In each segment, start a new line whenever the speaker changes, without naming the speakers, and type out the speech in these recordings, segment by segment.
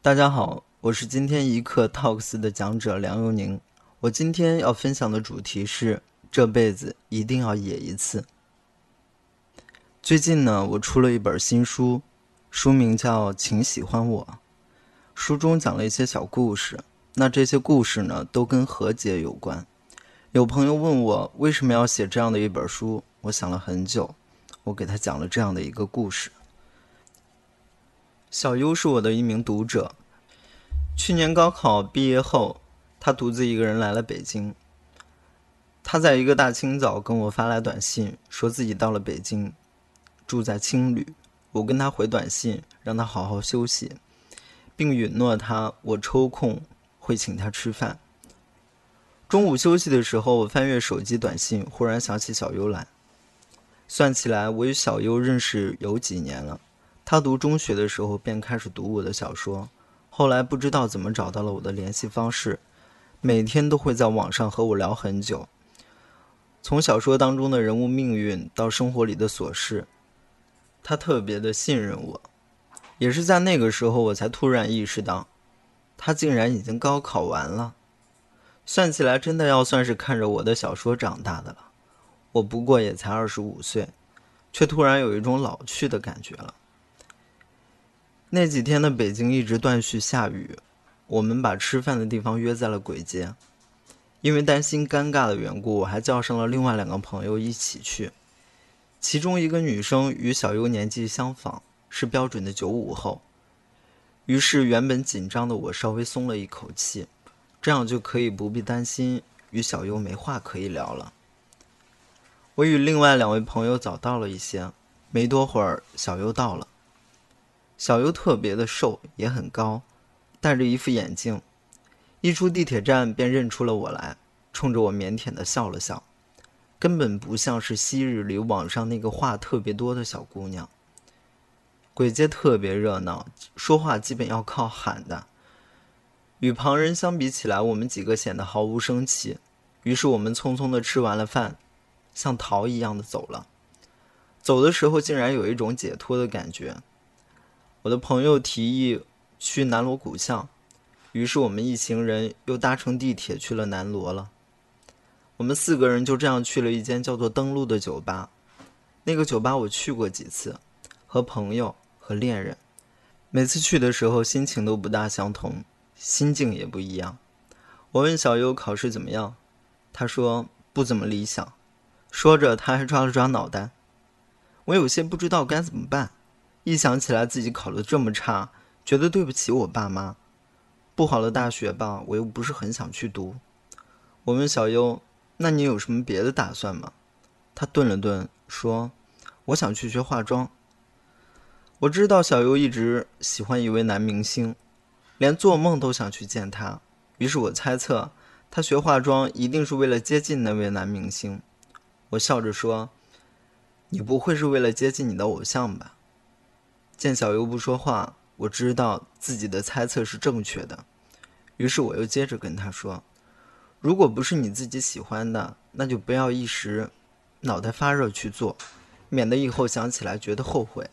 大家好，我是今天一课 Talks 的讲者梁佑宁。我今天要分享的主题是这辈子一定要野一次。最近呢，我出了一本新书，书名叫《请喜欢我》，书中讲了一些小故事。那这些故事呢，都跟和解有关。有朋友问我为什么要写这样的一本书，我想了很久，我给他讲了这样的一个故事。小优是我的一名读者，去年高考毕业后，他独自一个人来了北京。他在一个大清早跟我发来短信，说自己到了北京，住在青旅。我跟他回短信，让他好好休息，并允诺他我抽空会请他吃饭。中午休息的时候，我翻阅手机短信，忽然想起小优来。算起来，我与小优认识有几年了。他读中学的时候便开始读我的小说，后来不知道怎么找到了我的联系方式，每天都会在网上和我聊很久。从小说当中的人物命运到生活里的琐事，他特别的信任我。也是在那个时候，我才突然意识到，他竟然已经高考完了。算起来，真的要算是看着我的小说长大的了。我不过也才二十五岁，却突然有一种老去的感觉了。那几天的北京一直断续下雨，我们把吃饭的地方约在了簋街。因为担心尴尬的缘故，我还叫上了另外两个朋友一起去。其中一个女生与小优年纪相仿，是标准的九五后。于是原本紧张的我稍微松了一口气。这样就可以不必担心与小优没话可以聊了。我与另外两位朋友早到了一些，没多会儿，小优到了。小优特别的瘦，也很高，戴着一副眼镜，一出地铁站便认出了我来，冲着我腼腆的笑了笑，根本不像是昔日里网上那个话特别多的小姑娘。鬼街特别热闹，说话基本要靠喊的。与旁人相比起来，我们几个显得毫无生气。于是我们匆匆的吃完了饭，像逃一样的走了。走的时候竟然有一种解脱的感觉。我的朋友提议去南锣鼓巷，于是我们一行人又搭乘地铁去了南锣了。我们四个人就这样去了一间叫做“登陆”的酒吧。那个酒吧我去过几次，和朋友和恋人，每次去的时候心情都不大相同。心境也不一样。我问小优考试怎么样，他说不怎么理想。说着，他还抓了抓脑袋。我有些不知道该怎么办。一想起来自己考得这么差，觉得对不起我爸妈。不好的大学吧，我又不是很想去读。我问小优：“那你有什么别的打算吗？”他顿了顿，说：“我想去学化妆。”我知道小优一直喜欢一位男明星。连做梦都想去见他，于是我猜测，他学化妆一定是为了接近那位男明星。我笑着说：“你不会是为了接近你的偶像吧？”见小优不说话，我知道自己的猜测是正确的。于是我又接着跟他说：“如果不是你自己喜欢的，那就不要一时脑袋发热去做，免得以后想起来觉得后悔。”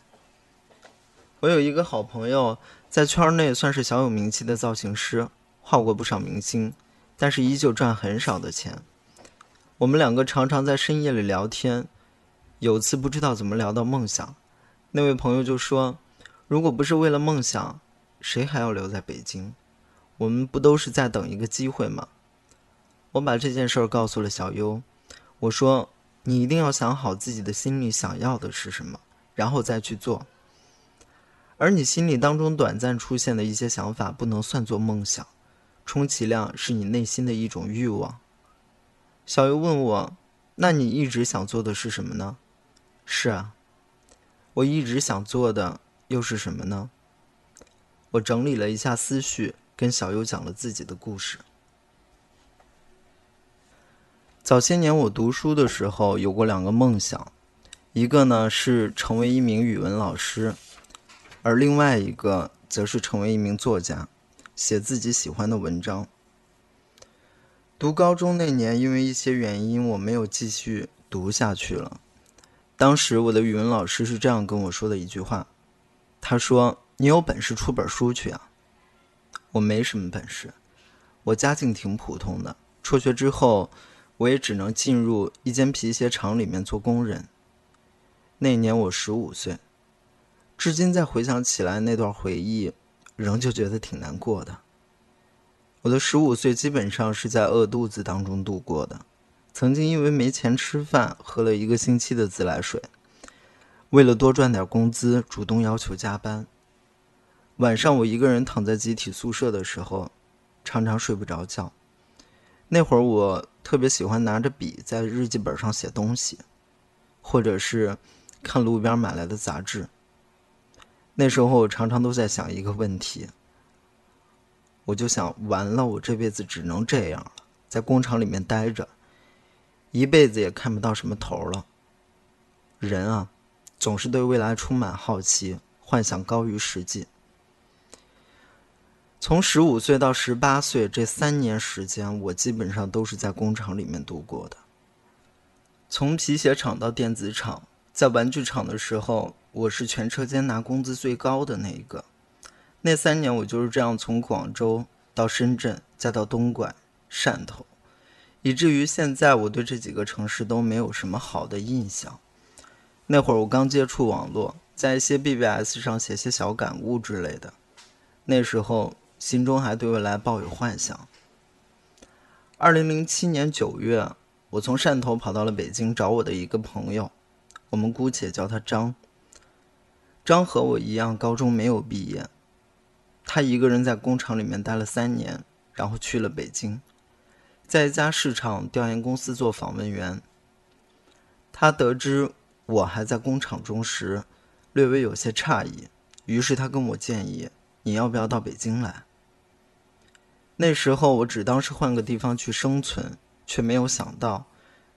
我有一个好朋友。在圈内算是小有名气的造型师，画过不少明星，但是依旧赚很少的钱。我们两个常常在深夜里聊天，有次不知道怎么聊到梦想，那位朋友就说：“如果不是为了梦想，谁还要留在北京？我们不都是在等一个机会吗？”我把这件事儿告诉了小优，我说：“你一定要想好自己的心里想要的是什么，然后再去做。”而你心里当中短暂出现的一些想法，不能算作梦想，充其量是你内心的一种欲望。小优问我：“那你一直想做的是什么呢？”是啊，我一直想做的又是什么呢？我整理了一下思绪，跟小优讲了自己的故事。早些年我读书的时候有过两个梦想，一个呢是成为一名语文老师。而另外一个则是成为一名作家，写自己喜欢的文章。读高中那年，因为一些原因，我没有继续读下去了。当时我的语文老师是这样跟我说的一句话：“他说，你有本事出本书去啊。”我没什么本事，我家境挺普通的。辍学之后，我也只能进入一间皮鞋厂里面做工人。那年我十五岁，至今再回想起来那段回忆，仍旧觉得挺难过的。我的十五岁基本上是在饿肚子当中度过的，曾经因为没钱吃饭，喝了一个星期的自来水。为了多赚点工资，主动要求加班。晚上我一个人躺在集体宿舍的时候，常常睡不着觉。那会儿我特别喜欢拿着笔在日记本上写东西，或者是看路边买来的杂志。那时候我常常都在想一个问题，我就想完了，我这辈子只能这样了，在工厂里面待着，一辈子也看不到什么头了。人啊，总是对未来充满好奇，幻想高于实际。从十五岁到十八岁这三年时间，我基本上都是在工厂里面度过的。从皮鞋厂到电子厂，在玩具厂的时候，我是全车间拿工资最高的那一个。那三年，我就是这样从广州到深圳，再到东莞、汕头，以至于现在我对这几个城市都没有什么好的印象。那会儿我刚接触网络，在一些 BBS 上写些小感悟之类的。那时候。心中还对未来抱有幻想。二零零七年九月，我从汕头跑到了北京找我的一个朋友，我们姑且叫他张。张和我一样，高中没有毕业，他一个人在工厂里面待了三年，然后去了北京，在一家市场调研公司做访问员。他得知我还在工厂中时，略微有些诧异，于是他跟我建议：“你要不要到北京来？”那时候我只当是换个地方去生存，却没有想到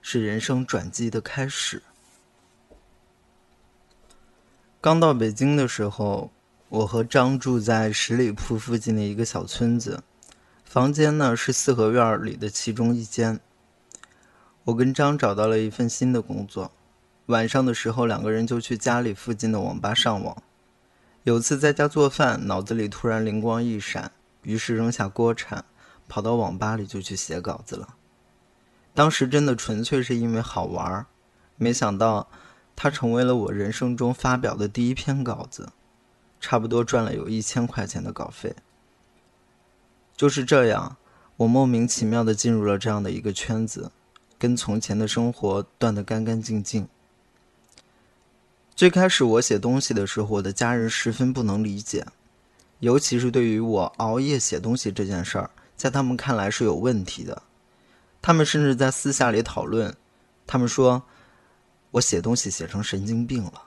是人生转机的开始。刚到北京的时候，我和张住在十里铺附近的一个小村子，房间呢是四合院里的其中一间。我跟张找到了一份新的工作，晚上的时候两个人就去家里附近的网吧上网。有次在家做饭，脑子里突然灵光一闪。于是扔下锅铲，跑到网吧里就去写稿子了。当时真的纯粹是因为好玩，没想到它成为了我人生中发表的第一篇稿子，差不多赚了有一千块钱的稿费。就是这样，我莫名其妙的进入了这样的一个圈子，跟从前的生活断得干干净净。最开始我写东西的时候，我的家人十分不能理解。尤其是对于我熬夜写东西这件事儿，在他们看来是有问题的。他们甚至在私下里讨论，他们说我写东西写成神经病了。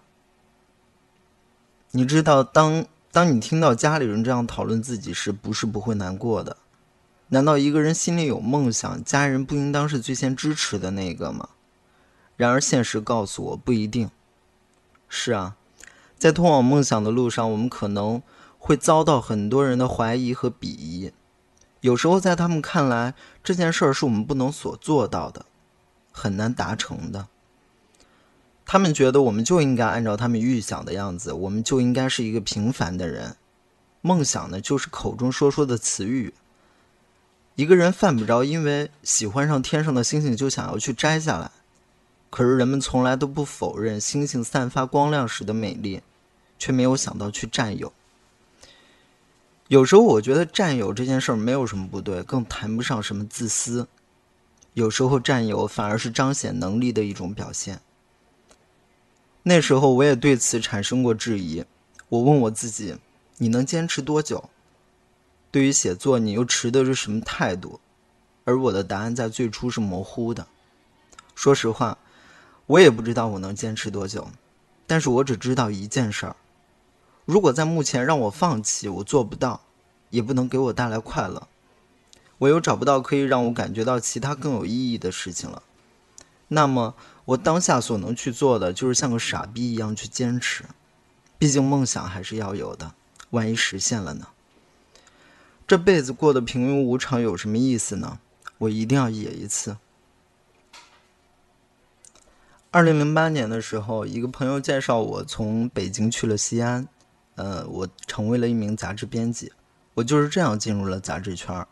你知道，当当你听到家里人这样讨论自己时，不是不会难过的。难道一个人心里有梦想，家人不应当是最先支持的那个吗？然而现实告诉我，不一定。是啊，在通往梦想的路上，我们可能。会遭到很多人的怀疑和鄙夷，有时候在他们看来，这件事儿是我们不能所做到的，很难达成的。他们觉得我们就应该按照他们预想的样子，我们就应该是一个平凡的人。梦想呢，就是口中说说的词语。一个人犯不着因为喜欢上天上的星星就想要去摘下来，可是人们从来都不否认星星散发光亮时的美丽，却没有想到去占有。有时候我觉得占有这件事儿没有什么不对，更谈不上什么自私。有时候占有反而是彰显能力的一种表现。那时候我也对此产生过质疑。我问我自己：你能坚持多久？对于写作，你又持的是什么态度？而我的答案在最初是模糊的。说实话，我也不知道我能坚持多久，但是我只知道一件事儿。如果在目前让我放弃，我做不到，也不能给我带来快乐。我又找不到可以让我感觉到其他更有意义的事情了。那么，我当下所能去做的，就是像个傻逼一样去坚持。毕竟梦想还是要有的，万一实现了呢？这辈子过得平庸无常有什么意思呢？我一定要野一次。二零零八年的时候，一个朋友介绍我从北京去了西安。呃，我成为了一名杂志编辑，我就是这样进入了杂志圈。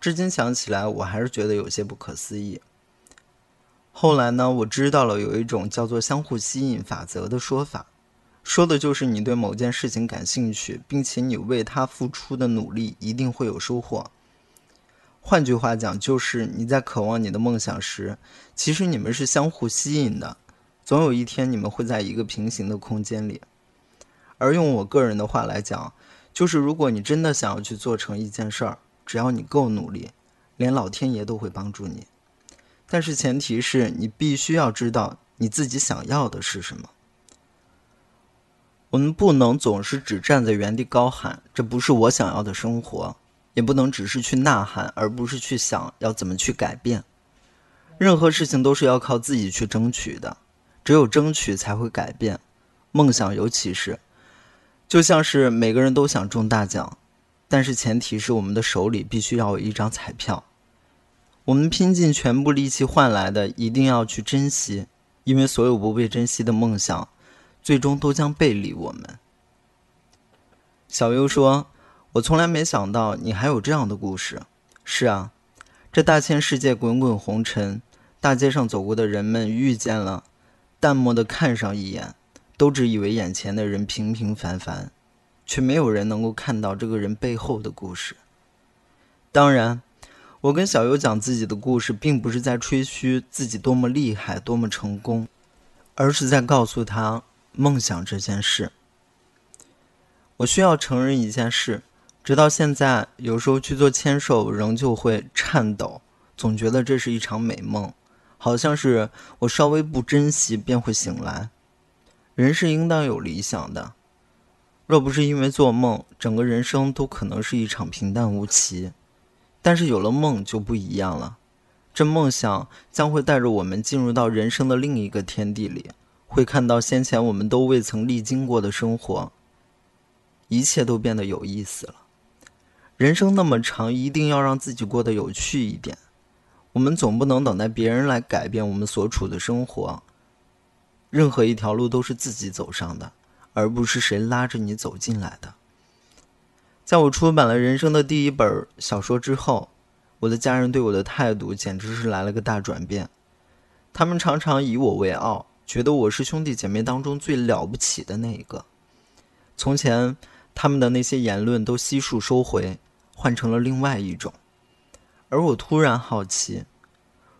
至今想起来，我还是觉得有些不可思议。后来呢，我知道了有一种叫做相互吸引法则的说法，说的就是你对某件事情感兴趣，并且你为它付出的努力一定会有收获。换句话讲，就是你在渴望你的梦想时，其实你们是相互吸引的，总有一天你们会在一个平行的空间里。而用我个人的话来讲，就是如果你真的想要去做成一件事儿，只要你够努力，连老天爷都会帮助你。但是前提是你必须要知道你自己想要的是什么。我们不能总是只站在原地高喊“这不是我想要的生活”，也不能只是去呐喊，而不是去想要怎么去改变。任何事情都是要靠自己去争取的，只有争取才会改变。梦想尤其是，就像是每个人都想中大奖。但是前提是我们的手里必须要有一张彩票，我们拼尽全部力气换来的一定要去珍惜，因为所有不被珍惜的梦想，最终都将背离我们。小优说：“我从来没想到你还有这样的故事。”是啊，这大千世界滚滚红尘，大街上走过的人们遇见了，淡漠的看上一眼，都只以为眼前的人平平凡凡。却没有人能够看到这个人背后的故事。当然，我跟小优讲自己的故事，并不是在吹嘘自己多么厉害、多么成功，而是在告诉他梦想这件事。我需要承认一件事：直到现在，有时候去做签售，仍旧会颤抖，总觉得这是一场美梦，好像是我稍微不珍惜便会醒来。人是应当有理想的。若不是因为做梦，整个人生都可能是一场平淡无奇。但是有了梦就不一样了，这梦想将会带着我们进入到人生的另一个天地里，会看到先前我们都未曾历经过的生活，一切都变得有意思了。人生那么长，一定要让自己过得有趣一点。我们总不能等待别人来改变我们所处的生活，任何一条路都是自己走上的。而不是谁拉着你走进来的。在我出版了人生的第一本小说之后，我的家人对我的态度简直是来了个大转变。他们常常以我为傲，觉得我是兄弟姐妹当中最了不起的那一个。从前，他们的那些言论都悉数收回，换成了另外一种。而我突然好奇，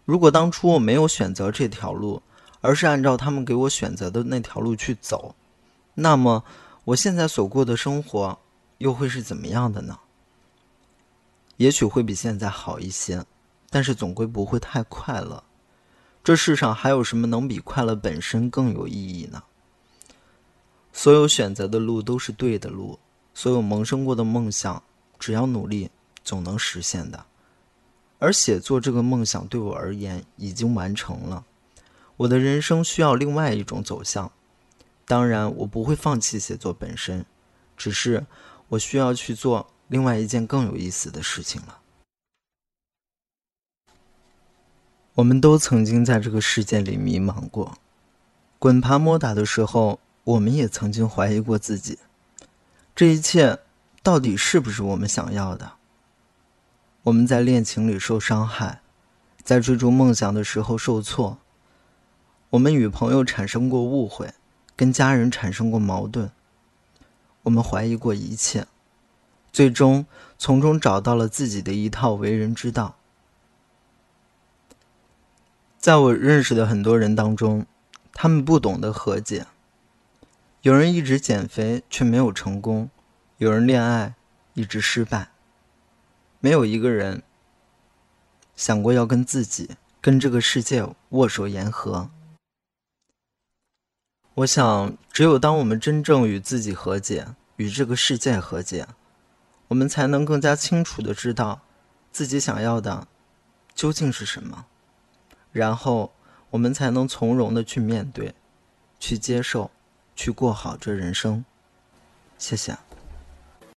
如果当初我没有选择这条路，而是按照他们给我选择的那条路去走。那么，我现在所过的生活又会是怎么样的呢？也许会比现在好一些，但是总归不会太快乐。这世上还有什么能比快乐本身更有意义呢？所有选择的路都是对的路，所有萌生过的梦想，只要努力，总能实现的。而写作这个梦想对我而言已经完成了，我的人生需要另外一种走向。当然，我不会放弃写作本身，只是我需要去做另外一件更有意思的事情了。我们都曾经在这个世界里迷茫过，滚爬摸打的时候，我们也曾经怀疑过自己，这一切到底是不是我们想要的？我们在恋情里受伤害，在追逐梦想的时候受挫，我们与朋友产生过误会。跟家人产生过矛盾，我们怀疑过一切，最终从中找到了自己的一套为人之道。在我认识的很多人当中，他们不懂得和解。有人一直减肥却没有成功，有人恋爱一直失败，没有一个人想过要跟自己、跟这个世界握手言和。我想，只有当我们真正与自己和解，与这个世界和解，我们才能更加清楚的知道自己想要的究竟是什么，然后我们才能从容的去面对，去接受，去过好这人生。谢谢。